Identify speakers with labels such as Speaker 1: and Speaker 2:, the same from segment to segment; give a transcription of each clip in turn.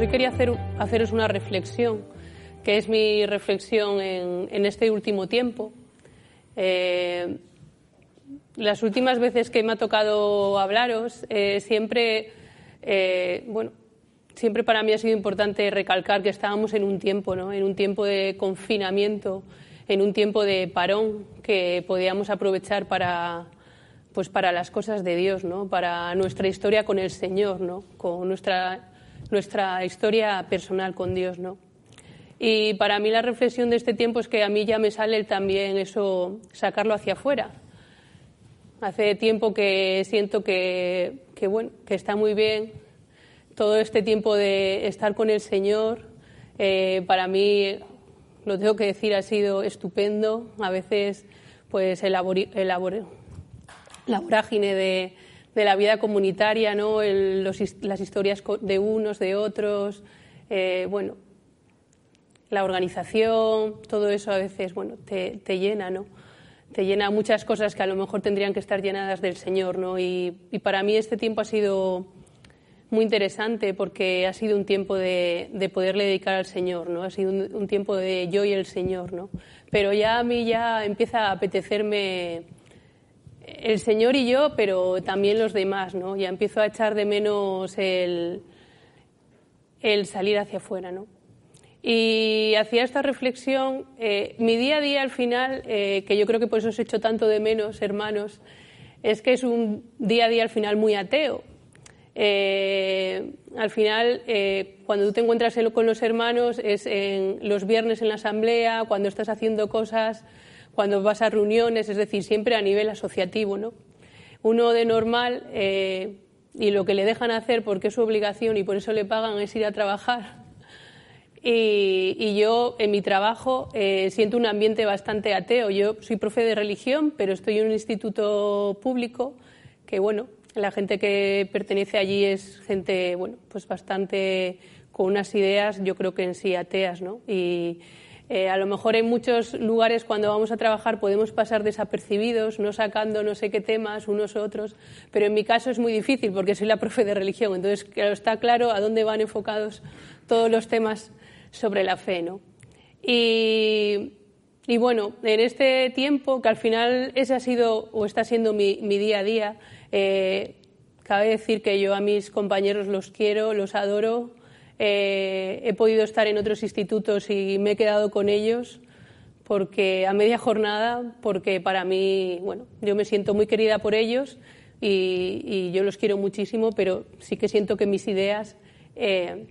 Speaker 1: Hoy quería hacer, haceros una reflexión, que es mi reflexión en, este último tiempo. Eh, las últimas veces que me ha tocado hablaros, eh, siempre, eh, bueno, siempre para mí ha sido importante recalcar que estábamos en un tiempo, ¿no? En un tiempo de confinamiento, en un tiempo de parón que podíamos aprovechar para, pues para las cosas de Dios, ¿no? Para nuestra historia con el Señor, ¿no? Con nuestra, nuestra historia personal con Dios, ¿no? Y para mí la reflexión de este tiempo es que a mí ya me sale también eso, sacarlo hacia afuera, Hace tiempo que siento que, bueno, que está muy bien todo este tiempo de estar con el Señor. Eh, para mí, lo tengo que decir, ha sido estupendo. A veces, pues, el, la vorágine de, la vida comunitaria, ¿no? las historias de unos, de otros, eh, bueno, la organización, todo eso a veces, bueno, te, te llena, ¿no? te llena muchas cosas que a lo mejor tendrían que estar llenadas del Señor, ¿no? Y, para mí este tiempo ha sido muy interesante porque ha sido un tiempo de, poderle dedicar al Señor, ¿no? Ha sido un, tiempo de yo y el Señor, ¿no? Pero ya a mí ya empieza a apetecerme el Señor y yo, pero también los demás, ¿no? Ya empiezo a echar de menos el, el salir hacia afuera, ¿no? Y hacía esta reflexión, eh, mi día a día al final, eh, que yo creo que por eso os hecho tanto de menos, hermanos, es que es un día a día al final muy ateo. Eh, al final, cuando tú te encuentras con los hermanos, es en los viernes en la asamblea, cuando estás haciendo cosas, cuando vas a reuniones, es decir, siempre a nivel asociativo. ¿no? Uno de normal, y lo que le dejan hacer porque es su obligación y por eso le pagan es ir a trabajar y, yo en mi trabajo eh, siento un ambiente bastante ateo. Yo soy profe de religión, pero estoy en un instituto público que, bueno, la gente que pertenece allí es gente, bueno, pues bastante con unas ideas, yo creo que en sí ateas, ¿no? Y eh, a lo mejor en muchos lugares cuando vamos a trabajar podemos pasar desapercibidos, no sacando no sé qué temas unos u otros, pero en mi caso es muy difícil porque soy la profe de religión, entonces está claro a dónde van enfocados todos los temas sobre la fe. ¿no? Y, bueno, en este tiempo, que al final ese ha sido o está siendo mi, día a día, eh, cabe decir que yo a mis compañeros los quiero, los adoro. Eh, he podido estar en otros institutos y me he quedado con ellos porque a media jornada, porque para mí, bueno, yo me siento muy querida por ellos y, yo los quiero muchísimo, pero sí que siento que mis ideas eh,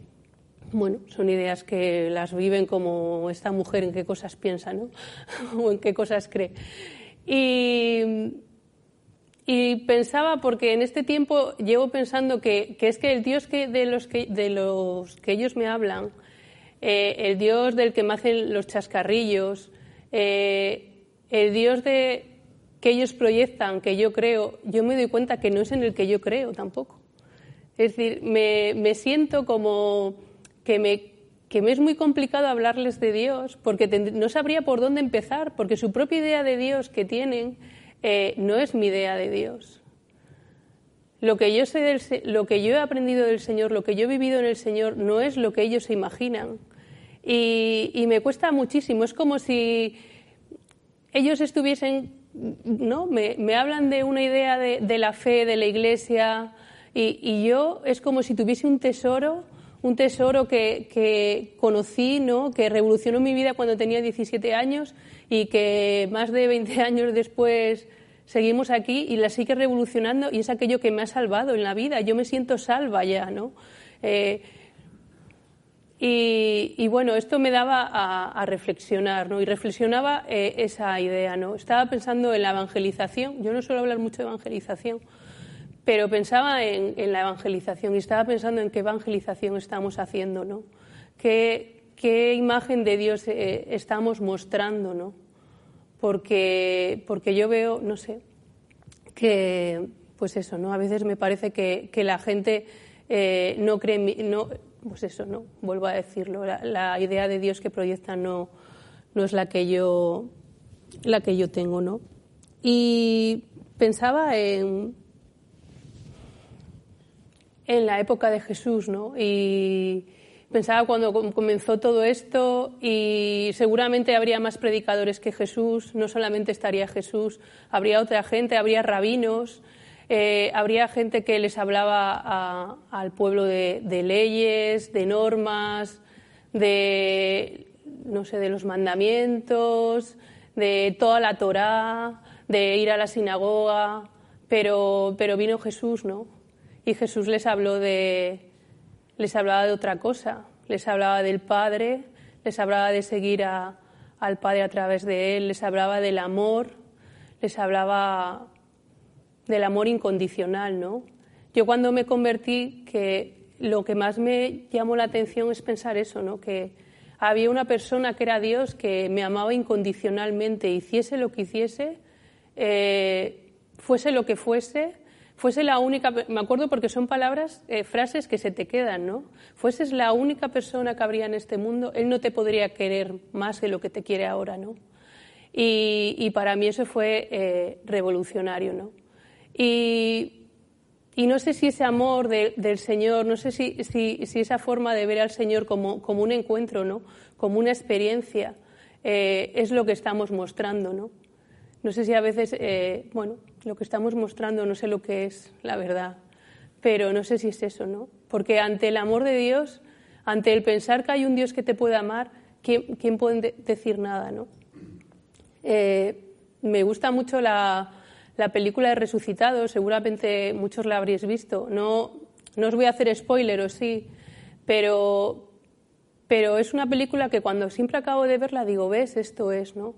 Speaker 1: bueno, son ideas que las viven como esta mujer en qué cosas piensa, ¿no? o en qué cosas cree. Y, pensaba, porque en este tiempo llevo pensando que, es que el Dios que, de, los que, de los que ellos me hablan, eh, el Dios del que me hacen los chascarrillos, eh, el Dios de que ellos proyectan, que yo creo, yo me doy cuenta que no es en el que yo creo tampoco. Es decir, me, me siento como que me, que me es muy complicado hablarles de Dios porque no sabría por dónde empezar, porque su propia idea de Dios que tienen eh, no es mi idea de Dios. Lo que, yo sé del, lo que yo he aprendido del Señor, lo que yo he vivido en el Señor, no es lo que ellos se imaginan. Y, me cuesta muchísimo. Es como si ellos estuviesen, ¿no? Me, me hablan de una idea de, de, la fe, de la iglesia, y, y yo es como si tuviese un tesoro un tesoro que, conocí, ¿no? que revolucionó mi vida cuando tenía 17 años y que más de 20 años después seguimos aquí y la sigue revolucionando y es aquello que me ha salvado en la vida. Yo me siento salva ya, ¿no? Eh, y, bueno, esto me daba a, reflexionar, ¿no? Y reflexionaba eh, esa idea, ¿no? Estaba pensando en la evangelización. Yo no suelo hablar mucho de evangelización, pero pensaba en, la evangelización y estaba pensando en qué evangelización estamos haciendo, ¿no? ¿Qué, imagen de Dios eh, estamos mostrando, ¿no? Porque, porque yo veo, no sé, que, pues eso, ¿no? A veces me parece que, que la gente eh, no cree, no, pues eso, ¿no? Vuelvo a decirlo, la, idea de Dios que proyecta no, no es la que yo, la que yo tengo, ¿no? Y pensaba en, en la época de Jesús, ¿no? Pensaba cuando comenzó todo esto y seguramente habría más predicadores que Jesús, no solamente estaría Jesús, habría otra gente, habría rabinos, eh, habría gente que les hablaba al pueblo de, leyes, de normas, de, no sé, de los mandamientos, de toda la Torá, de ir a la sinagoga, pero, pero vino Jesús, ¿no? Y Jesús les habló de, les hablaba de otra cosa, les hablaba del Padre, les hablaba de seguir al Padre a través de Él, les hablaba del amor, les hablaba del amor incondicional, ¿no? Yo cuando me convertí, que lo que más me llamó la atención es pensar eso, ¿no? Que había una persona que era Dios que me amaba incondicionalmente, hiciese lo que hiciese, eh, fuese lo que fuese, fuese la única, me acuerdo porque son palabras, eh, frases que se te quedan, ¿no? Fueses la única persona que habría en este mundo, él no te podría querer más de lo que te quiere ahora, ¿no? Y, para mí eso fue eh, revolucionario, ¿no? Y, y, no sé si ese amor del Señor, no sé si, si, si, esa forma de ver al Señor como, como un encuentro, ¿no? Como una experiencia, eh, es lo que estamos mostrando, ¿no? No sé si a veces, bueno, lo que estamos mostrando no sé lo que es, la verdad, pero no sé si es eso, ¿no? Porque ante el amor de Dios, ante el pensar que hay un Dios que te puede amar, ¿quién, puede decir nada, no? Eh, me gusta mucho la, película de Resucitado, seguramente muchos la habréis visto. No, no os voy a hacer spoiler, o sí, pero, pero es una película que cuando siempre acabo de verla digo, ves, esto es, ¿no?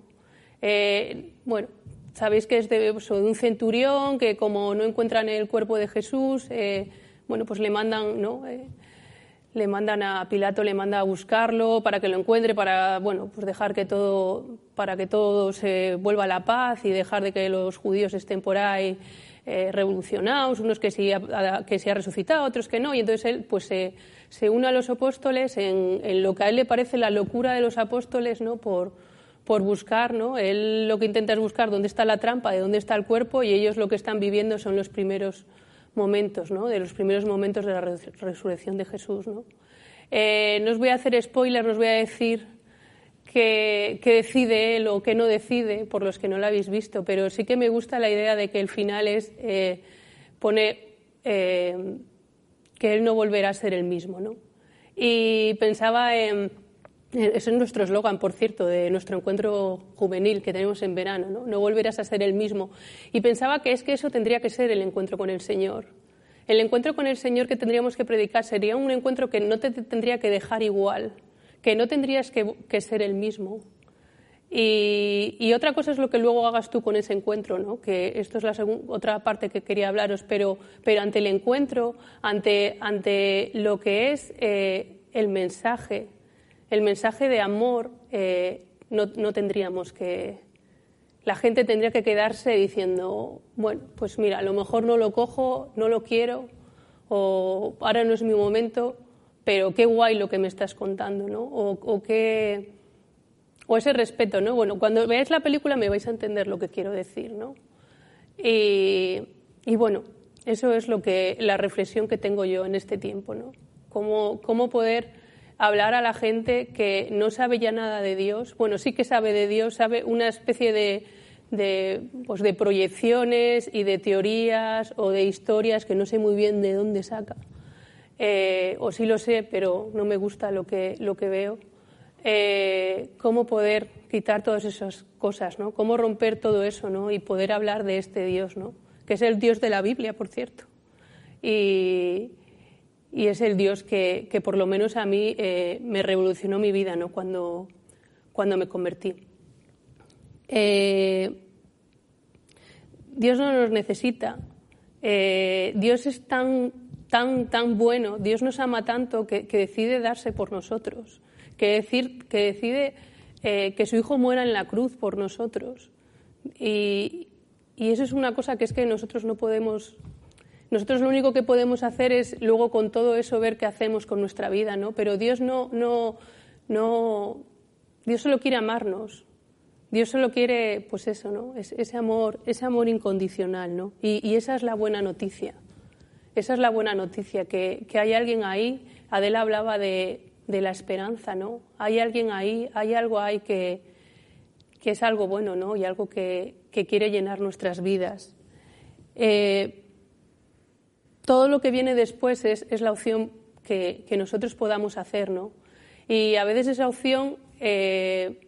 Speaker 1: Eh, bueno, Sabéis que es de, un centurión que como no encuentran el cuerpo de Jesús, eh, bueno, pues le mandan, ¿no? Eh, le mandan a Pilato, le manda a buscarlo para que lo encuentre, para bueno, pues dejar que todo, para que todo se vuelva a la paz y dejar de que los judíos estén por ahí eh, revolucionados, unos que sí, ha, que se ha resucitado, otros que no, y entonces él pues se, se une a los apóstoles en, en, lo que a él le parece la locura de los apóstoles, ¿no? Por, por buscar, ¿no? Él lo que intenta es buscar dónde está la trampa, de dónde está el cuerpo, y ellos lo que están viviendo son los primeros momentos, ¿no? De los primeros momentos de la resurrección de Jesús, ¿no? Eh, no os voy a hacer spoiler, no os voy a decir qué, decide él o qué no decide, por los que no lo habéis visto, pero sí que me gusta la idea de que el final es eh, pone eh, que él no volverá a ser el mismo, ¿no? Y pensaba en ese es nuestro eslogan, por cierto, de nuestro encuentro juvenil que tenemos en verano, ¿no? No volverás a ser el mismo. Y pensaba que es que eso tendría que ser el encuentro con el Señor. El encuentro con el Señor que tendríamos que predicar sería un encuentro que no te tendría que dejar igual, que no tendrías que, ser el mismo. Y, otra cosa es lo que luego hagas tú con ese encuentro, ¿no? que esto es la otra parte que quería hablaros, pero, pero ante el encuentro, ante, ante lo que es eh, el mensaje el mensaje de amor eh, no, tendríamos que... La gente tendría que quedarse diciendo, bueno, pues mira, a lo mejor no lo cojo, no lo quiero, o ahora no es mi momento, pero qué guay lo que me estás contando, ¿no? O, qué... O ese respeto, ¿no? Bueno, cuando veáis la película me vais a entender lo que quiero decir, ¿no? Y, y bueno, eso es lo que, la reflexión que tengo yo en este tiempo, ¿no? Cómo, cómo poder hablar a la gente que no sabe ya nada de Dios. Bueno, sí que sabe de Dios, sabe una especie de, de, pues de proyecciones y de teorías o de historias que no sé muy bien de dónde saca. Eh, o sí lo sé, pero no me gusta lo que, lo que veo. Eh, cómo poder quitar todas esas cosas, ¿no? Cómo romper todo eso, ¿no? Y poder hablar de este Dios, ¿no? Que es el Dios de la Biblia, por cierto. Y, y es el Dios que, que por lo menos a mí eh, me revolucionó mi vida ¿no? cuando, cuando me convertí. Eh, Dios no nos necesita. Eh, Dios es tan, tan, tan bueno, Dios nos ama tanto que, que decide darse por nosotros, que, decir, que decide que su Hijo muera en la cruz por nosotros. Y, y eso es una cosa que es que nosotros no podemos nosotros lo único que podemos hacer es luego con todo eso ver qué hacemos con nuestra vida, ¿no? Pero Dios no, no, no, Dios solo quiere amarnos. Dios solo quiere, pues eso, ¿no? ese amor, ese amor incondicional, ¿no? Y, esa es la buena noticia. Esa es la buena noticia, que, hay alguien ahí. Adela hablaba de, de la esperanza, ¿no? Hay alguien ahí, hay algo ahí que, que es algo bueno, ¿no? Y algo que, que quiere llenar nuestras vidas. Eh, todo lo que viene después es, es la opción que, que, nosotros podamos hacer, ¿no? Y a veces esa opción, eh,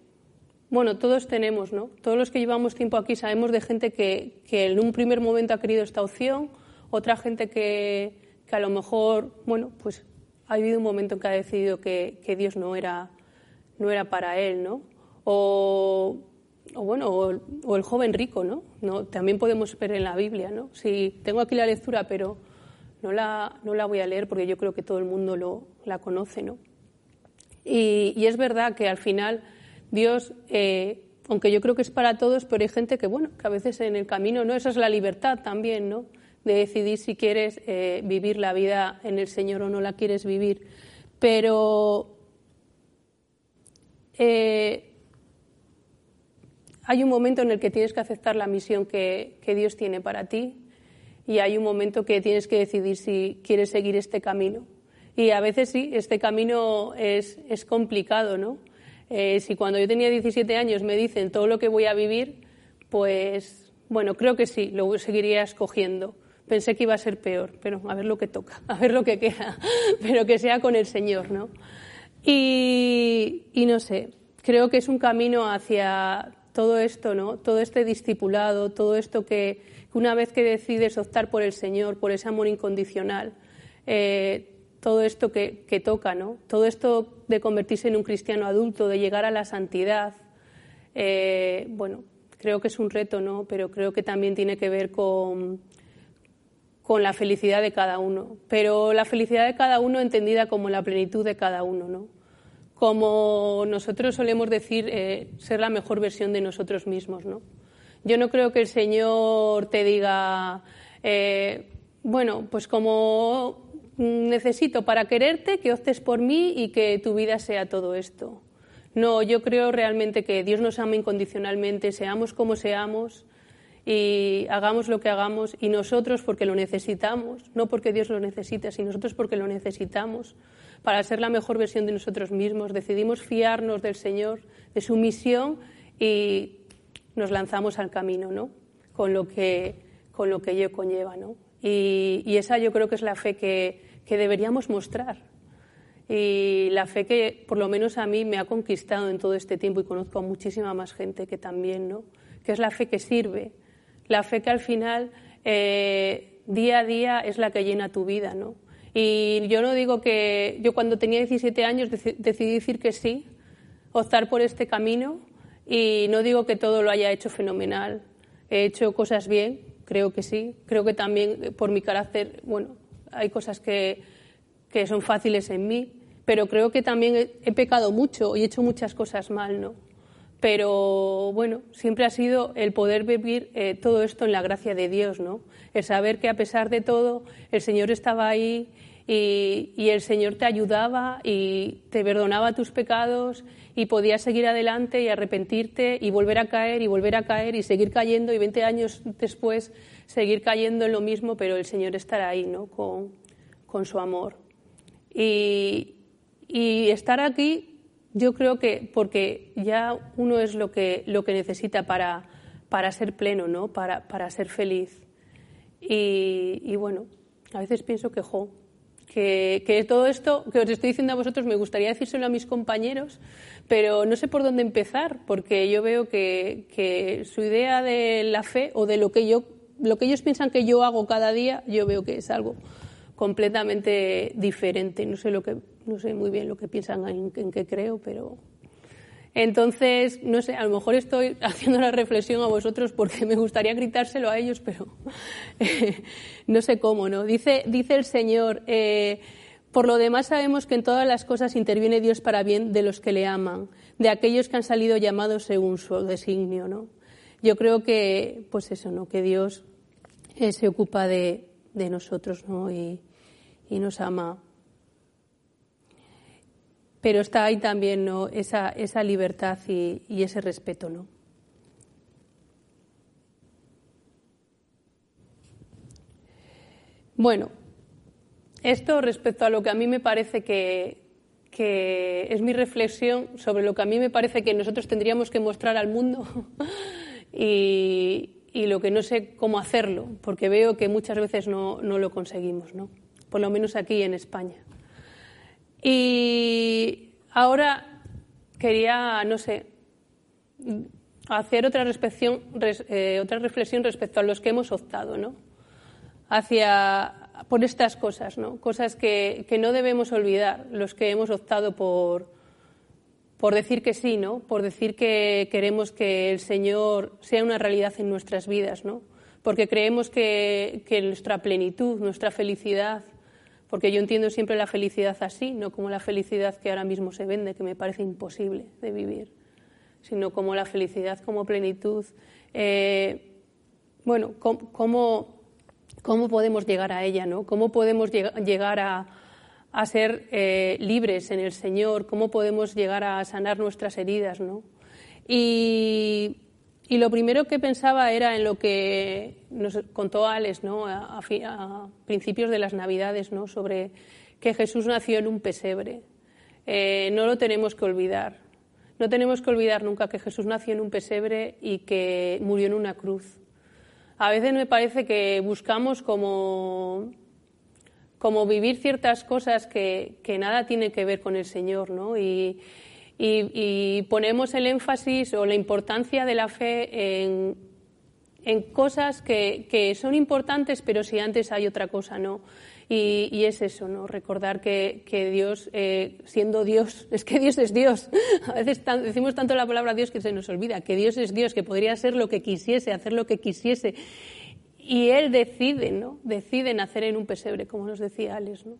Speaker 1: bueno, todos tenemos, ¿no? Todos los que llevamos tiempo aquí sabemos de gente que, que en un primer momento ha querido esta opción, otra gente que, que a lo mejor, bueno, pues ha habido un momento en que ha decidido que, que Dios no era, no era para él, ¿no? O, o bueno, o, el joven rico, ¿no? ¿no? También podemos ver en la Biblia, ¿no? Si tengo aquí la lectura, pero no la, no la voy a leer porque yo creo que todo el mundo lo, la conoce, ¿no? Y, y, es verdad que al final Dios, eh, aunque yo creo que es para todos, pero hay gente que, bueno, que a veces en el camino, ¿no? Esa es la libertad también, ¿no? De decidir si quieres eh, vivir la vida en el Señor o no la quieres vivir. Pero eh, hay un momento en el que tienes que aceptar la misión que, Dios tiene para ti y hay un momento que tienes que decidir si quieres seguir este camino. Y a veces sí, este camino es, es complicado, ¿no? Eh, si cuando yo tenía 17 años me dicen todo lo que voy a vivir, pues bueno, creo que sí, lo seguiría escogiendo. Pensé que iba a ser peor, pero a ver lo que toca, a ver lo que queda, pero que sea con el Señor, ¿no? Y, y no sé, creo que es un camino hacia todo esto, ¿no? Todo este discipulado, todo esto que, una vez que decides optar por el Señor, por ese amor incondicional, eh, todo esto que, toca, ¿no? Todo esto de convertirse en un cristiano adulto, de llegar a la santidad, eh, bueno, creo que es un reto, ¿no? Pero creo que también tiene que ver con, con la felicidad de cada uno. Pero la felicidad de cada uno entendida como la plenitud de cada uno, ¿no? como nosotros solemos decir, eh, ser la mejor versión de nosotros mismos. ¿no? Yo no creo que el Señor te diga, eh, bueno, pues como necesito para quererte que optes por mí y que tu vida sea todo esto. No, yo creo realmente que Dios nos ama incondicionalmente, seamos como seamos y hagamos lo que hagamos y nosotros porque lo necesitamos, no porque Dios lo necesita, sino nosotros porque lo necesitamos para ser la mejor versión de nosotros mismos. Decidimos fiarnos del Señor, de su misión y nos lanzamos al camino, ¿no? Con lo que, con lo que ello conlleva, ¿no? Y, esa yo creo que es la fe que, que deberíamos mostrar. Y la fe que, por lo menos a mí, me ha conquistado en todo este tiempo y conozco a muchísima más gente que también, ¿no? Que es la fe que sirve, la fe que al final, eh, día a día, es la que llena tu vida, ¿no? Y yo no digo que yo cuando tenía 17 años decidí decir que sí, optar por este camino y no digo que todo lo haya hecho fenomenal. He hecho cosas bien, creo que sí. Creo que también eh, por mi carácter, bueno, hay cosas que, que son fáciles en mí, pero creo que también he, pecado mucho y he hecho muchas cosas mal, ¿no? pero bueno, siempre ha sido el poder vivir eh, todo esto en la gracia de Dios, ¿no? El saber que a pesar de todo el Señor estaba ahí y, el Señor te ayudaba y te perdonaba tus pecados y podías seguir adelante y arrepentirte y volver a caer y volver a caer y seguir cayendo y 20 años después seguir cayendo en lo mismo, pero el Señor estará ahí, ¿no? Con, con su amor. Y, y estar aquí yo creo que porque ya uno es lo que, lo que necesita para, para ser pleno, ¿no? para, para ser feliz. Y, y, bueno, a veces pienso que, jo, que, que, todo esto que os estoy diciendo a vosotros me gustaría decírselo a mis compañeros, pero no sé por dónde empezar, porque yo veo que, que su idea de la fe o de lo que, yo, lo que ellos piensan que yo hago cada día, yo veo que es algo completamente diferente. No sé lo que no sé muy bien lo que piensan en, en qué creo, pero entonces, no sé, a lo mejor estoy haciendo la reflexión a vosotros porque me gustaría gritárselo a ellos, pero no sé cómo, ¿no? Dice, dice el Señor, eh, por lo demás sabemos que en todas las cosas interviene Dios para bien de los que le aman, de aquellos que han salido llamados según su designio, ¿no? Yo creo que, pues eso, ¿no? Que Dios eh, se ocupa de, de nosotros, ¿no? Y, y nos ama pero está ahí también ¿no? esa, esa libertad y, y ese respeto. ¿no? Bueno, esto respecto a lo que a mí me parece que, que es mi reflexión sobre lo que a mí me parece que nosotros tendríamos que mostrar al mundo y, lo que no sé cómo hacerlo, porque veo que muchas veces no, no lo conseguimos, ¿no? por lo menos aquí en España. Y ahora quería, no sé, hacer eh, otra reflexión respecto a los que hemos optado, ¿no? Hacia por estas cosas, ¿no? Cosas que, que, no debemos olvidar, los que hemos optado por, por decir que sí, ¿no? Por decir que queremos que el Señor sea una realidad en nuestras vidas, ¿no? Porque creemos que, que nuestra plenitud, nuestra felicidad, porque yo entiendo siempre la felicidad así, no como la felicidad que ahora mismo se vende, que me parece imposible de vivir, sino como la felicidad como plenitud. Eh, bueno, ¿cómo, cómo, podemos llegar a ella? ¿no? ¿Cómo podemos llegar a, ser eh, libres en el Señor? ¿Cómo podemos llegar a sanar nuestras heridas? ¿no? Y y lo primero que pensaba era en lo que nos contó Alex ¿no? a, principios de las Navidades, ¿no? sobre que Jesús nació en un pesebre. Eh, no lo tenemos que olvidar. No tenemos que olvidar nunca que Jesús nació en un pesebre y que murió en una cruz. A veces me parece que buscamos como, como vivir ciertas cosas que, que nada tienen que ver con el Señor, ¿no? Y, y, ponemos el énfasis o la importancia de la fe en, en cosas que, que, son importantes, pero si antes hay otra cosa, ¿no? Y, y es eso, ¿no? Recordar que, que Dios, eh, siendo Dios, es que Dios es Dios. A veces decimos tanto la palabra Dios que se nos olvida, que Dios es Dios, que podría ser lo que quisiese, hacer lo que quisiese. Y Él decide, ¿no? Decide nacer en un pesebre, como nos decía Alex, ¿no?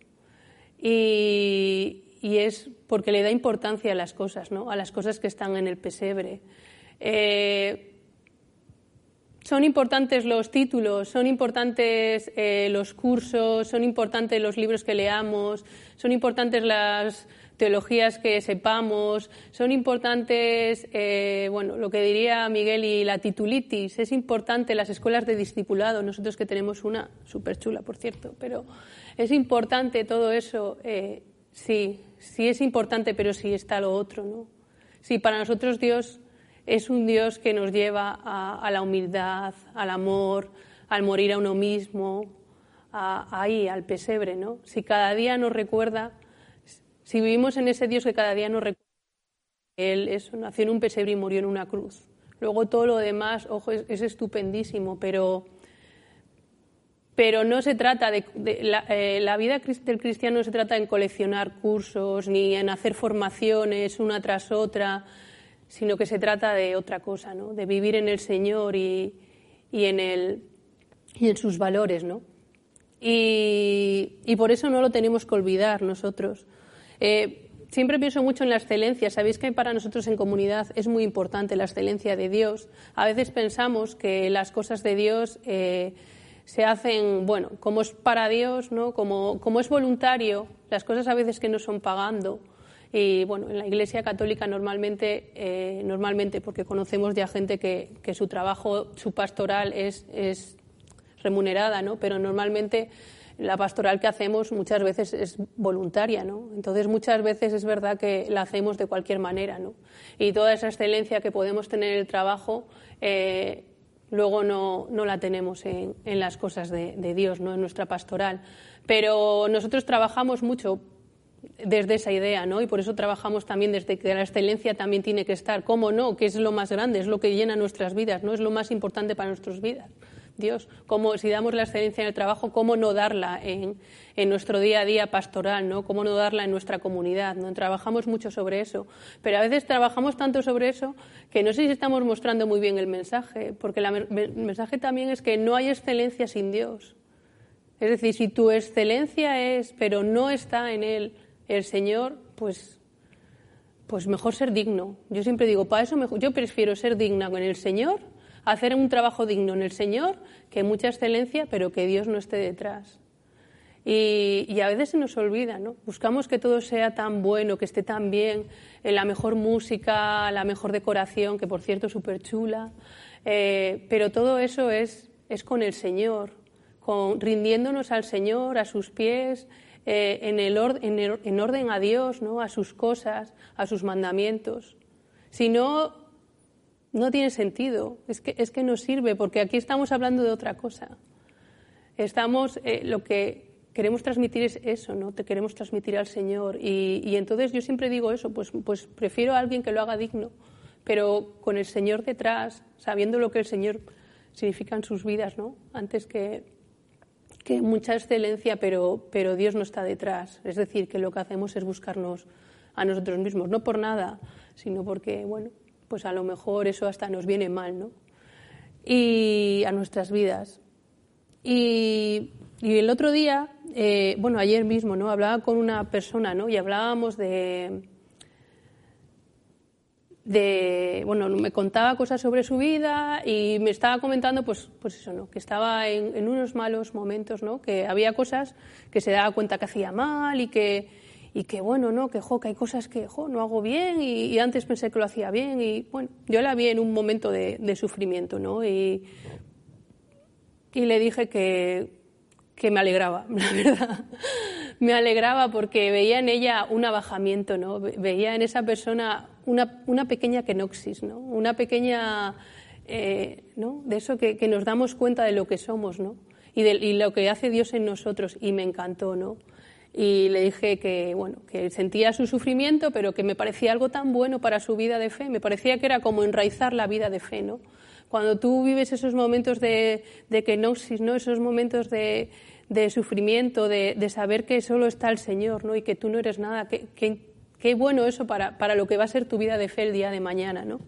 Speaker 1: Y, y es porque le da importancia a las cosas, ¿no? a las cosas que están en el pesebre. Eh, son importantes los títulos, son importantes eh, los cursos, son importantes los libros que leamos, son importantes las teologías que sepamos, son importantes, eh, bueno, lo que diría Miguel y la titulitis, es importante las escuelas de discipulado, nosotros que tenemos una súper chula, por cierto, pero es importante todo eso, sí, sí es importante, pero sí está lo otro, ¿no? Sí, para nosotros Dios es un Dios que nos lleva a, la humildad, al amor, al morir a uno mismo, ahí, al pesebre, ¿no? Si cada día nos recuerda, si vivimos en ese Dios que cada día nos recuerda, Él nació en un pesebre y murió en una cruz. Luego todo lo demás, ojo, es estupendísimo, pero pero no se trata de, eh, la, vida del cristiano no se trata en coleccionar cursos ni en hacer formaciones una tras otra, sino que se trata de otra cosa, ¿no? de vivir en el Señor y, en, el, y en sus valores. ¿no? Y, por eso no lo tenemos que olvidar nosotros. Eh, siempre pienso mucho en la excelencia. Sabéis que para nosotros en comunidad es muy importante la excelencia de Dios. A veces pensamos que las cosas de Dios eh, se hacen, bueno, como es para Dios, ¿no? como, como es voluntario, las cosas a veces que no son pagando. Y bueno, en la Iglesia Católica normalmente, eh, normalmente porque conocemos ya gente que, que, su trabajo, su pastoral es, es remunerada, ¿no? pero normalmente la pastoral que hacemos muchas veces es voluntaria, ¿no? Entonces muchas veces es verdad que la hacemos de cualquier manera, ¿no? Y toda esa excelencia que podemos tener en el trabajo eh, luego no, no la tenemos en, en las cosas de, de, Dios, no en nuestra pastoral. Pero nosotros trabajamos mucho desde esa idea, ¿no? Y por eso trabajamos también desde que la excelencia también tiene que estar. ¿Cómo no? Que es lo más grande, es lo que llena nuestras vidas, ¿no? Es lo más importante para nuestras vidas. Dios, cómo, si damos la excelencia en el trabajo, cómo no darla en, en, nuestro día a día pastoral, ¿no? cómo no darla en nuestra comunidad. ¿no? Trabajamos mucho sobre eso, pero a veces trabajamos tanto sobre eso que no sé si estamos mostrando muy bien el mensaje, porque el mensaje también es que no hay excelencia sin Dios. Es decir, si tu excelencia es, pero no está en él el Señor, pues pues mejor ser digno. Yo siempre digo, para eso mejor, yo prefiero ser digna con el Señor hacer un trabajo digno en el Señor, que mucha excelencia, pero que Dios no esté detrás. Y, a veces se nos olvida, ¿no? Buscamos que todo sea tan bueno, que esté tan bien, en la mejor música, la mejor decoración, que por cierto es súper chula, eh, pero todo eso es, es con el Señor, con, rindiéndonos al Señor, a sus pies, eh, en, el en, orden a Dios, ¿no? a sus cosas, a sus mandamientos. Si no, no tiene sentido, es que, es que no sirve, porque aquí estamos hablando de otra cosa. Estamos, eh, lo que queremos transmitir es eso, ¿no? Te queremos transmitir al Señor. Y, y, entonces yo siempre digo eso, pues, pues prefiero a alguien que lo haga digno, pero con el Señor detrás, sabiendo lo que el Señor significa en sus vidas, ¿no? Antes que, que mucha excelencia, pero, pero Dios no está detrás. Es decir, que lo que hacemos es buscarnos a nosotros mismos, no por nada, sino porque, bueno, pues a lo mejor eso hasta nos viene mal, ¿no? Y a nuestras vidas. Y, y el otro día, eh, bueno, ayer mismo, ¿no? Hablaba con una persona, ¿no? Y hablábamos de, de, bueno, me contaba cosas sobre su vida y me estaba comentando, pues, pues eso, ¿no? Que estaba en, unos malos momentos, ¿no? Que había cosas que se daba cuenta que hacía mal y que, y que bueno, ¿no? Que, jo, que hay cosas que, jo, no hago bien y, antes pensé que lo hacía bien y, bueno, yo la vi en un momento de, sufrimiento, ¿no? Y, y le dije que, que me alegraba, la verdad. me alegraba porque veía en ella un abajamiento, ¿no? Veía en esa persona una, una pequeña kenoxis, ¿no? Una pequeña, eh, ¿no? De eso que, que, nos damos cuenta de lo que somos, ¿no? Y de y lo que hace Dios en nosotros. Y me encantó, ¿no? Y le dije que, bueno, que sentía su sufrimiento, pero que me parecía algo tan bueno para su vida de fe. Me parecía que era como enraizar la vida de fe, ¿no? Cuando tú vives esos momentos de, de kenosis, ¿no? Esos momentos de, de sufrimiento, de, de, saber que solo está el Señor, ¿no? Y que tú no eres nada. Qué, bueno eso para, para, lo que va a ser tu vida de fe el día de mañana, ¿no?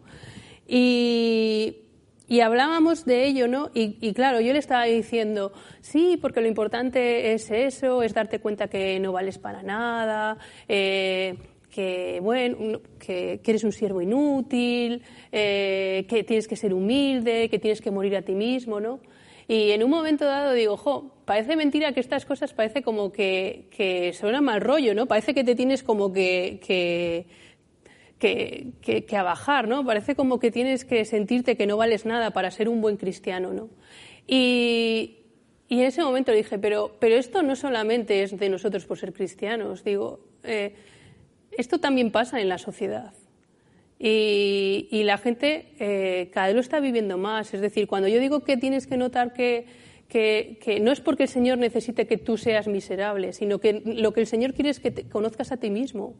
Speaker 1: Y, y hablábamos de ello, ¿no? Y, claro, yo le estaba diciendo, sí, porque lo importante es eso, es darte cuenta que no vales para nada, eh, que, bueno, que, eres un siervo inútil, eh, que tienes que ser humilde, que tienes que morir a ti mismo, ¿no? Y en un momento dado digo, jo, parece mentira que estas cosas parece como que, que suena mal rollo, ¿no? Parece que te tienes como que, que, que, que, a bajar, ¿no? Parece como que tienes que sentirte que no vales nada para ser un buen cristiano, ¿no? Y, y en ese momento dije, pero, pero esto no solamente es de nosotros por ser cristianos, digo, eh, esto también pasa en la sociedad. Y, y la gente eh, cada vez lo está viviendo más. Es decir, cuando yo digo que tienes que notar que, que, que, no es porque el Señor necesite que tú seas miserable, sino que lo que el Señor quiere es que conozcas a ti mismo,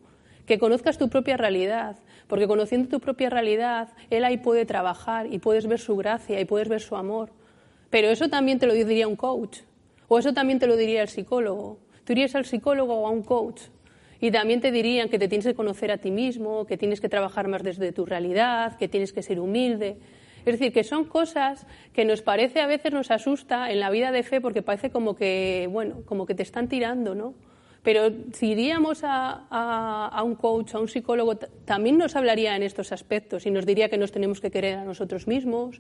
Speaker 1: que conozcas tu propia realidad, porque conociendo tu propia realidad, Él ahí puede trabajar y puedes ver su gracia y puedes ver su amor. Pero eso también te lo diría un coach, o eso también te lo diría el psicólogo. Tú irías al psicólogo o a un coach y también te dirían que te tienes que conocer a ti mismo, que tienes que trabajar más desde tu realidad, que tienes que ser humilde. Es decir, que son cosas que nos parece a veces nos asusta en la vida de fe porque parece como que, bueno, como que te están tirando, ¿no? Pero si iríamos a, a, un coach, a un psicólogo, también nos hablaría en estos aspectos y nos diría que nos tenemos que querer a nosotros mismos,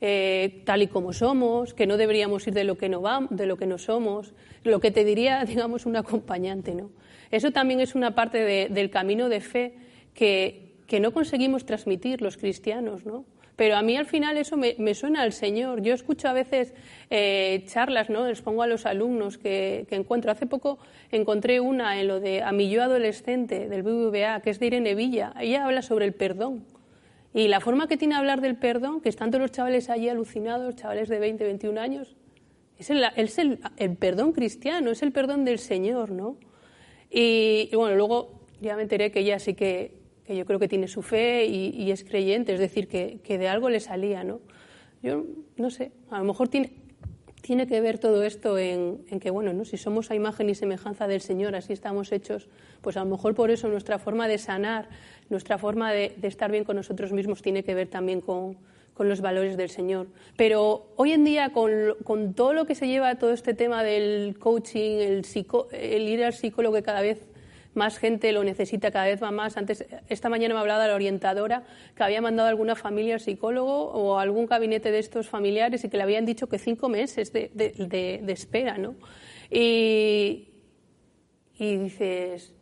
Speaker 1: eh, tal y como somos, que no deberíamos ir de lo que no vamos, de lo que no somos, lo que te diría, digamos, un acompañante, ¿no? Eso también es una parte de, del camino de fe que, que, no conseguimos transmitir los cristianos, ¿no? Pero a mí al final eso me, suena al Señor. Yo escucho a veces eh, charlas, ¿no? Les pongo a los alumnos que, encuentro. Hace poco encontré una en lo de A mi yo adolescente del BBVA, que es de Irene Villa. Ella habla sobre el perdón. Y la forma que tiene de hablar del perdón, que están todos los chavales allí alucinados, chavales de 20, 21 años, es el, perdón cristiano, es el perdón del Señor, ¿no? Y, bueno, luego ya me enteré que ella sí que, que yo creo que tiene su fe y, es creyente, es decir, que, que, de algo le salía, ¿no? Yo no sé, a lo mejor tiene, tiene que ver todo esto en, en, que, bueno, ¿no? si somos a imagen y semejanza del Señor, así estamos hechos, pues a lo mejor por eso nuestra forma de sanar, nuestra forma de, de estar bien con nosotros mismos tiene que ver también con, con los valores del Señor. Pero hoy en día, con, con todo lo que se lleva todo este tema del coaching, el, psico, el ir al psicólogo, que cada vez más gente lo necesita, cada vez va más. Antes, esta mañana me hablaba la orientadora que había mandado a alguna familia al psicólogo o a algún gabinete de estos familiares y que le habían dicho que cinco meses de, de, de, de espera, ¿no? Y, y dices,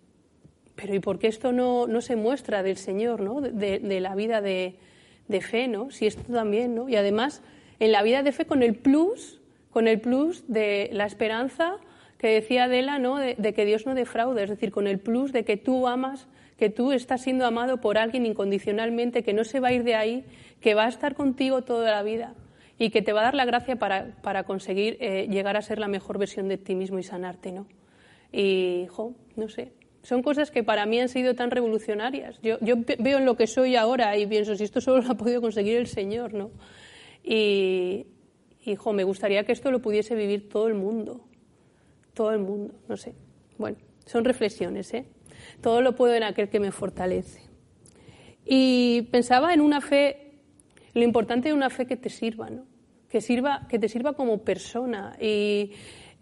Speaker 1: pero ¿y por qué esto no, no se muestra del Señor, ¿no? de, de la vida de, de fe, ¿no? Si esto también, ¿no? Y además, en la vida de fe con el plus, con el plus de la esperanza que decía Adela, ¿no? De, que Dios no defrauda, es decir, con el plus de que tú amas, que tú estás siendo amado por alguien incondicionalmente, que no se va a ir de ahí, que va a estar contigo toda la vida y que te va a dar la gracia para, para conseguir eh, llegar a ser la mejor versión de ti mismo y sanarte, ¿no? Y, jo, no sé, son cosas que para mí han sido tan revolucionarias. Yo, yo veo en lo que soy ahora y pienso, si esto solo lo ha podido conseguir el Señor, ¿no? Y, hijo, me gustaría que esto lo pudiese vivir todo el mundo, todo el mundo, no sé. Bueno, son reflexiones, ¿eh? Todo lo puedo en aquel que me fortalece. Y pensaba en una fe, lo importante de una fe que te sirva, ¿no? Que, sirva, que te sirva como persona. Y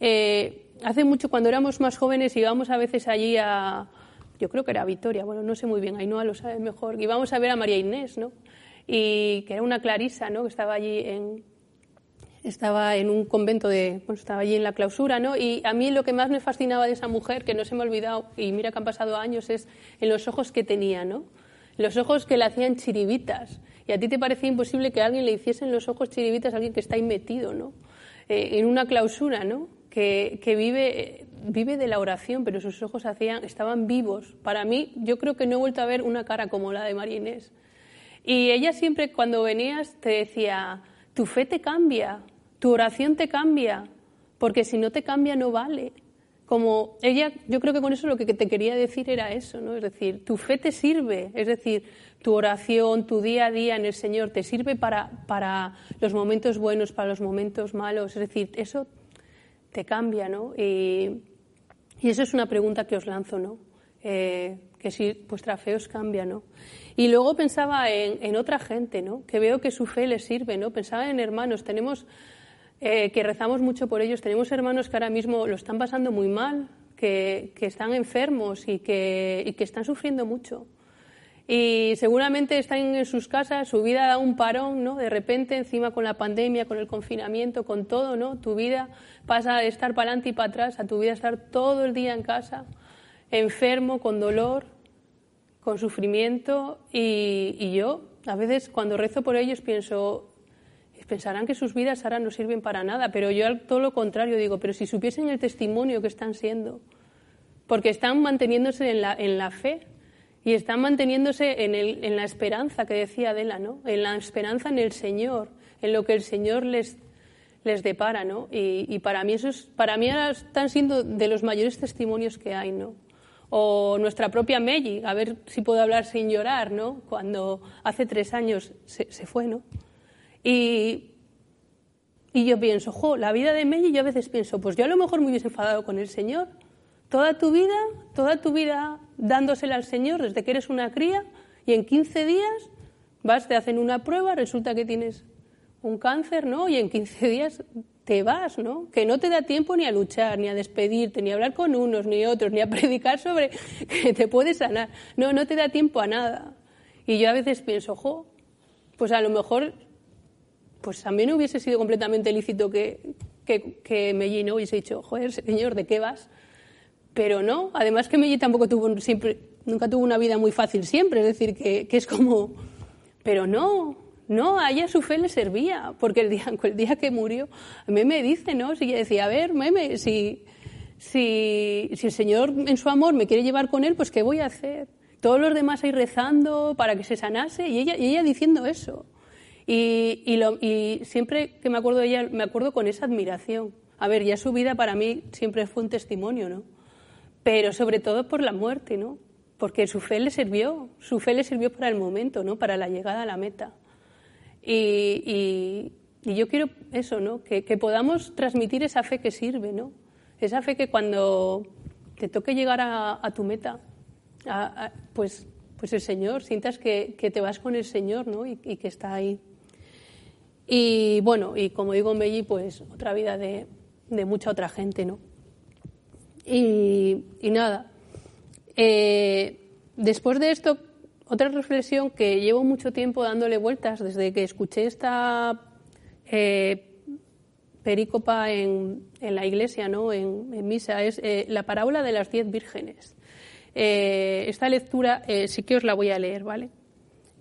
Speaker 1: eh, hace mucho, cuando éramos más jóvenes, íbamos a veces allí a, yo creo que era Vitoria, bueno, no sé muy bien, Ainhoa lo sabe mejor, íbamos a ver a María Inés, ¿no? Y que era una clarisa, ¿no? Que estaba allí en, estaba en un convento de, bueno, estaba allí en la clausura, ¿no? Y a mí lo que más me fascinaba de esa mujer, que no se me ha olvidado, y mira que han pasado años, es en los ojos que tenía, ¿no? Los ojos que le hacían chiribitas. Y a ti te parecía imposible que alguien le hiciese en los ojos chiribitas a alguien que está ahí metido, ¿no? Eh, en una clausura, ¿no? Que, que, vive, vive de la oración, pero sus ojos estaban vivos. Para mí, yo creo que no he vuelto a ver una cara como la de María. Y ella siempre, cuando venías, te decía, tu fe te cambia, tu oración te cambia, porque si no te cambia no vale. Como ella, yo creo que con eso lo que te quería decir era eso, ¿no? Es decir, tu fe te sirve, es decir, tu oración, tu día a día en el Señor te sirve para, para los momentos buenos, para los momentos malos, es decir, eso te cambia, ¿no? Y, y eso es una pregunta que os lanzo, ¿no? Eh, que si vuestra fe os cambia, ¿no? Y luego pensaba en, en, otra gente, ¿no? Que veo que su fe les sirve, ¿no? Pensaba en hermanos, tenemos eh, que rezamos mucho por ellos. Tenemos hermanos que ahora mismo lo están pasando muy mal, que, que están enfermos y que, y que, están sufriendo mucho. Y seguramente están en sus casas, su vida da un parón, ¿no? De repente, encima con la pandemia, con el confinamiento, con todo, ¿no? Tu vida pasa de estar para adelante y para atrás a tu vida estar todo el día en casa, enfermo, con dolor, con sufrimiento. Y, y yo, a veces, cuando rezo por ellos, pienso, pensarán que sus vidas ahora no sirven para nada, pero yo todo lo contrario digo, pero si supiesen el testimonio que están siendo, porque están manteniéndose en la, en la fe y están manteniéndose en, el, en la esperanza que decía Adela, ¿no? En la esperanza en el Señor, en lo que el Señor les, les depara, ¿no? Y, y para mí eso es, para mí ahora están siendo de los mayores testimonios que hay, ¿no? O nuestra propia Melli, a ver si puedo hablar sin llorar, ¿no? Cuando hace tres años se, se fue, ¿no? Y, y yo pienso, jo, la vida de Melly, yo a veces pienso, pues yo a lo mejor me hubiese enfadado con el Señor. Toda tu vida, toda tu vida dándosela al Señor desde que eres una cría y en 15 días vas, te hacen una prueba, resulta que tienes un cáncer, ¿no? Y en 15 días te vas, ¿no? Que no te da tiempo ni a luchar, ni a despedirte, ni a hablar con unos, ni otros, ni a predicar sobre que te puedes sanar. No, no te da tiempo a nada. Y yo a veces pienso, jo, pues a lo mejor pues también hubiese sido completamente lícito que, que, que no hubiese dicho, joder, señor, ¿de qué vas? Pero no, además que Melli tampoco tuvo siempre, nunca tuvo una vida muy fácil siempre, es decir, que, que es como, pero no, no, a ella su fe le servía, porque el día, el día que murió, a mí me dice, ¿no? Si decía, a ver, meme, si, si, si el Señor en su amor me quiere llevar con él, pues ¿qué voy a hacer? Todos los demás ahí rezando para que se sanase y ella, y ella diciendo eso. Y, lo, siempre que me acuerdo de ella, me acuerdo con esa admiración. A ver, ya su vida para mí siempre fue un testimonio, ¿no? Pero sobre todo por la muerte, ¿no? Porque su fe le sirvió, su fe le sirvió para el momento, ¿no? Para la llegada a la meta. Y, yo quiero eso, ¿no? Que, podamos transmitir esa fe que sirve, ¿no? Esa fe que cuando te toque llegar a, tu meta, a, pues, pues el Señor, sientas que, te vas con el Señor, ¿no? y que está ahí. Y bueno, y como digo Melli, pues otra vida de, de, mucha otra gente, ¿no? Y, y nada, eh, después de esto, otra reflexión que llevo mucho tiempo dándole vueltas desde que escuché esta eh, perícopa en, en, la iglesia, ¿no? En, en misa, es eh, la parábola de las diez vírgenes. Eh, esta lectura sí que os la voy a leer, ¿vale?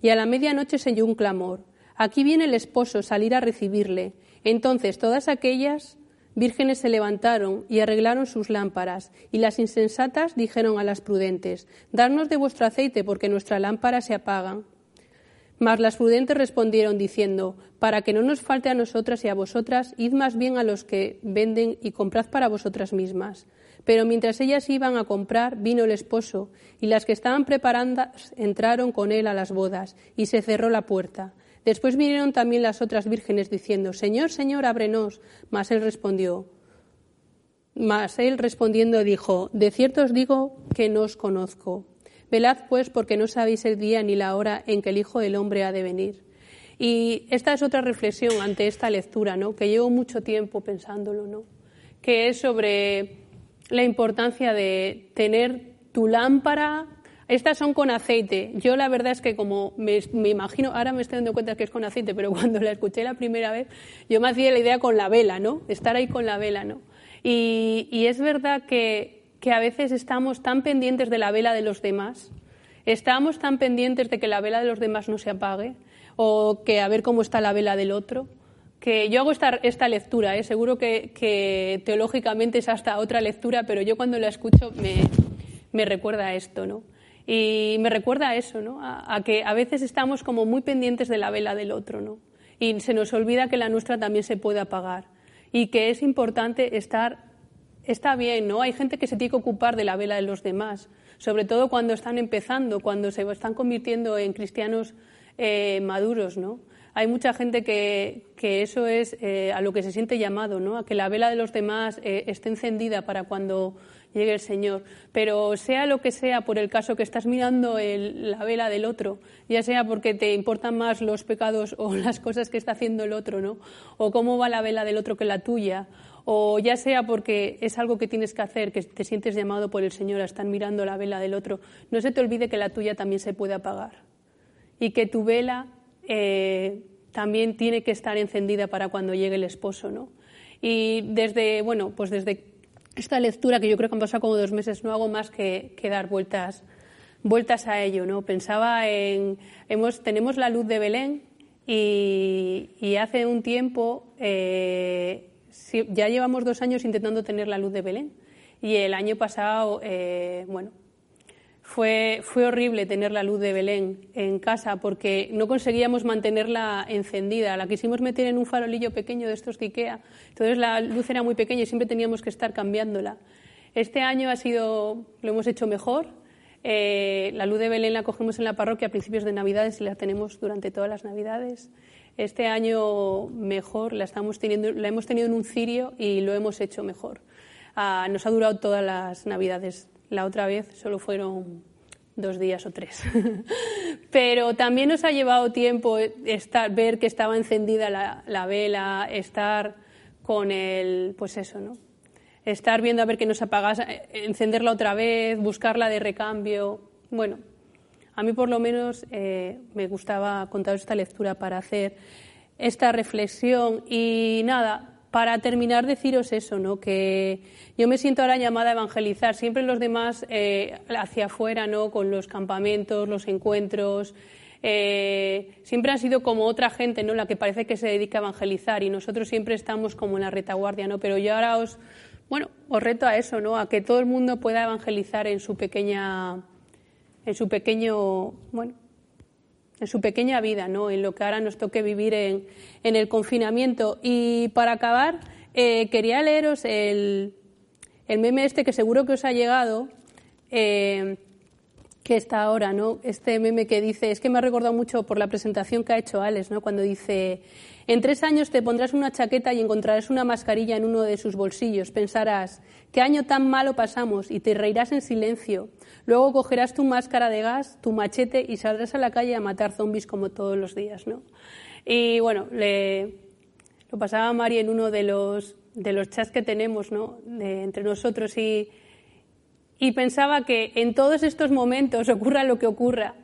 Speaker 1: Y a la medianoche se oyó un clamor. Aquí viene el esposo, salir a recibirle. Entonces todas aquellas vírgenes se levantaron y arreglaron sus lámparas, y las insensatas dijeron a las prudentes, Darnos de vuestro aceite, porque nuestra lámpara se apaga. Mas las prudentes respondieron diciendo, Para que no nos falte a nosotras y a vosotras, id más bien a los que venden y comprad para vosotras mismas. Pero mientras ellas iban a comprar, vino el esposo, y las que estaban preparando entraron con él a las bodas, y se cerró la puerta. Después vinieron también las otras vírgenes diciendo, Señor, Señor, ábrenos. Mas él respondió, mas él respondiendo dijo, De cierto os digo que no os conozco. Velad pues porque no sabéis el día ni la hora en que el Hijo del Hombre ha de venir. Y esta es otra reflexión ante esta lectura, ¿no? que llevo mucho tiempo pensándolo, ¿no? que es sobre la importancia de tener tu lámpara. Estas son con aceite. Yo la verdad es que como me, imagino, ahora me estoy dando cuenta que es con aceite, pero cuando la escuché la primera vez, yo me hacía la idea con la vela, ¿no? Estar ahí con la vela, ¿no? Y, y es verdad que que a veces estamos tan pendientes de la vela de los demás, estamos tan pendientes de que la vela de los demás no se apague o que a ver cómo está la vela del otro, que yo hago esta, esta lectura, ¿eh? seguro que, teológicamente es hasta otra lectura, pero yo cuando la escucho me, recuerda a esto, ¿no? Y me recuerda a eso, ¿no? A, a, que a veces estamos como muy pendientes de la vela del otro, ¿no? Y se nos olvida que la nuestra también se puede apagar y que es importante estar está bien, ¿no? Hay gente que se tiene que ocupar de la vela de los demás, sobre todo cuando están empezando, cuando se están convirtiendo en cristianos eh, maduros, ¿no? Hay mucha gente que, eso es eh, a lo que se siente llamado, ¿no? A que la vela de los demás eh, esté encendida para cuando llegue el Señor. Pero sea lo que sea, por el caso que estás mirando la vela del otro, ya sea porque te importan más los pecados o las cosas que está haciendo el otro, ¿no? O cómo va la vela del otro que la tuya, o ya sea porque es algo que tienes que hacer, que te sientes llamado por el Señor a estar mirando la vela del otro, no se te olvide que la tuya también se puede apagar y que tu vela eh, también tiene que estar encendida para cuando llegue el esposo, ¿no? Y desde, bueno, pues desde esta lectura que yo creo que han pasado como dos meses, no hago más que, dar vueltas, vueltas a ello, ¿no? Pensaba en, hemos, tenemos la luz de Belén y, hace un tiempo eh, ya llevamos dos años intentando tener la luz de Belén y el año pasado, eh, bueno, fue, horrible tener la luz de Belén en casa porque no conseguíamos mantenerla encendida. La quisimos meter en un farolillo pequeño de estos de Ikea, entonces la luz era muy pequeña y siempre teníamos que estar cambiándola. Este año ha sido, lo hemos hecho mejor. Eh, la luz de Belén la cogemos en la parroquia a principios de Navidades y la tenemos durante todas las Navidades. Este año mejor, la hemos tenido en un cirio y lo hemos hecho mejor. Ah, nos ha durado todas las Navidades. La otra vez solo fueron dos días o tres. Pero también nos ha llevado tiempo estar, ver que estaba encendida la, la, vela, estar con el, pues eso, ¿no? Estar viendo a ver que nos apagas, eh, encenderla otra vez, buscarla de recambio. Bueno, a mí, por lo menos, eh, me gustaba contar esta lectura para hacer esta reflexión. Y nada, para terminar, deciros eso, ¿no? que yo me siento ahora llamada a evangelizar. Siempre los demás eh, hacia afuera, ¿no? con los campamentos, los encuentros. Eh, siempre han sido como otra gente, ¿no? La que parece que se dedica a evangelizar y nosotros siempre estamos como en la retaguardia, ¿no? Pero yo ahora os, bueno, os reto a eso, ¿no? A que todo el mundo pueda evangelizar en su pequeña en su pequeño, bueno, en su pequeña vida, ¿no? En lo que ahora nos toque vivir en, el confinamiento. Y para acabar, eh, quería leeros el, meme este que seguro que os ha llegado, eh, que está ahora, ¿no? Este meme que dice, es que me ha recordado mucho por la presentación que ha hecho Alex, ¿no? Cuando dice, en tres años te pondrás una chaqueta y encontrarás una mascarilla en uno de sus bolsillos. Pensarás, qué año tan malo pasamos y te reirás en silencio. Luego cogerás tu máscara de gas, tu machete y saldrás a la calle a matar zombies como todos los días, ¿no? Y bueno, le, lo pasaba Mari en uno de los, de los chats que tenemos, ¿no? Entre nosotros y y pensaba que en todos estos momentos, ocurra lo que ocurra,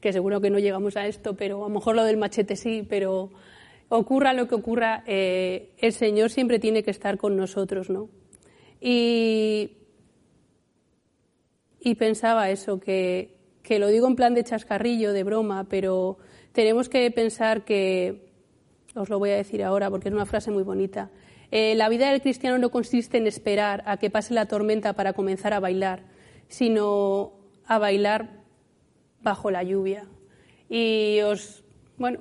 Speaker 1: que seguro que no llegamos a esto, pero a lo mejor lo del machete sí, pero ocurra lo que ocurra, eh, el Señor siempre tiene que estar con nosotros, ¿no? Y, pensaba eso, que, que lo digo en plan de chascarrillo, de broma, pero tenemos que pensar que, os lo voy a decir ahora porque es una frase muy bonita, eh, la vida del cristiano no consiste en esperar a que pase la tormenta para comenzar a bailar, sino a bailar bajo la lluvia. Y os, bueno,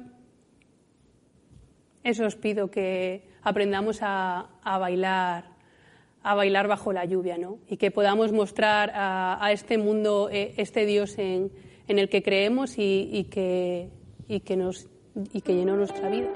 Speaker 1: eso os pido que aprendamos a, bailar a bailar bajo la lluvia, ¿no? Y que podamos mostrar a, este mundo eh, este Dios en, el que creemos y, que, y que, nos, y que llenó nuestra vida.